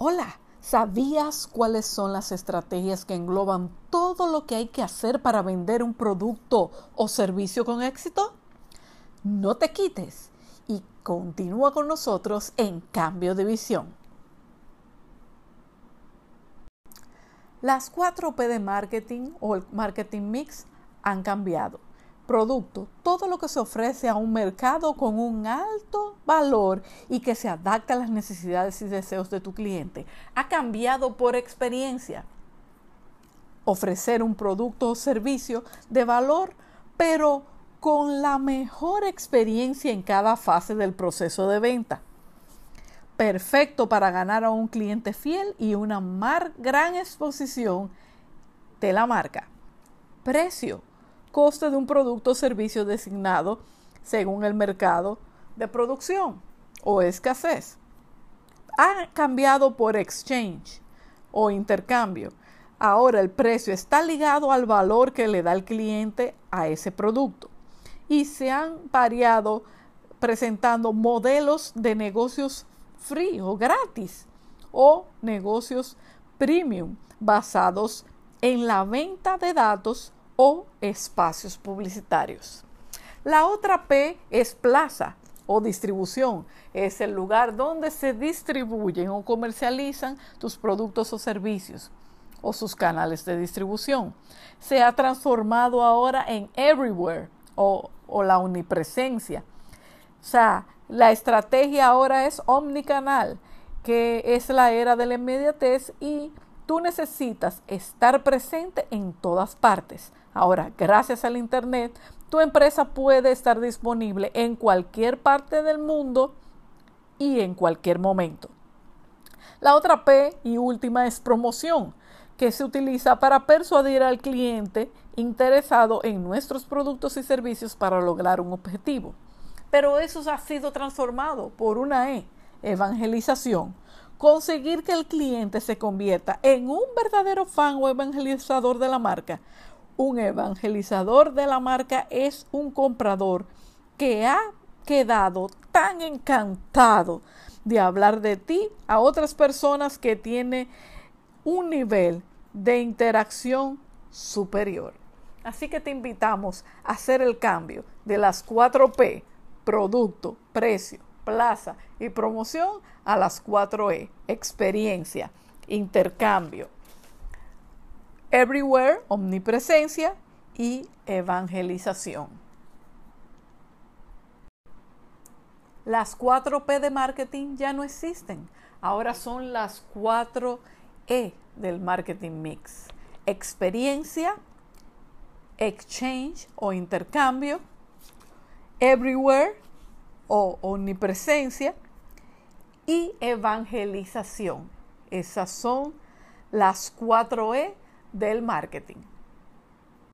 Hola, ¿sabías cuáles son las estrategias que engloban todo lo que hay que hacer para vender un producto o servicio con éxito? No te quites y continúa con nosotros en Cambio de Visión. Las 4 P de marketing o el marketing mix han cambiado producto, todo lo que se ofrece a un mercado con un alto valor y que se adapta a las necesidades y deseos de tu cliente. Ha cambiado por experiencia. Ofrecer un producto o servicio de valor, pero con la mejor experiencia en cada fase del proceso de venta. Perfecto para ganar a un cliente fiel y una gran exposición de la marca. Precio coste de un producto o servicio designado según el mercado de producción o escasez. Ha cambiado por exchange o intercambio. Ahora el precio está ligado al valor que le da el cliente a ese producto. Y se han variado presentando modelos de negocios free o gratis o negocios premium basados en la venta de datos o espacios publicitarios. La otra P es plaza o distribución. Es el lugar donde se distribuyen o comercializan tus productos o servicios o sus canales de distribución. Se ha transformado ahora en everywhere o, la omnipresencia. O sea, la estrategia ahora es omnicanal, que es la era de la inmediatez y tú necesitas estar presente en todas partes. Ahora, gracias al Internet, tu empresa puede estar disponible en cualquier parte del mundo y en cualquier momento. La otra P y última es promoción, que se utiliza para persuadir al cliente interesado en nuestros productos y servicios para lograr un objetivo. Pero eso ha sido transformado por una E, evangelización. Conseguir que el cliente se convierta en un verdadero fan o evangelizador de la marca un evangelizador de la marca es un comprador que ha quedado tan encantado de hablar de ti a otras personas que tiene un nivel de interacción superior. Así que te invitamos a hacer el cambio de las 4 P, producto, precio, plaza y promoción, a las 4 E, experiencia, intercambio, Everywhere, omnipresencia y evangelización. Las 4 P de marketing ya no existen. Ahora son las 4 E del marketing mix. Experiencia, exchange o intercambio, everywhere o omnipresencia y evangelización. Esas son las 4 E del marketing.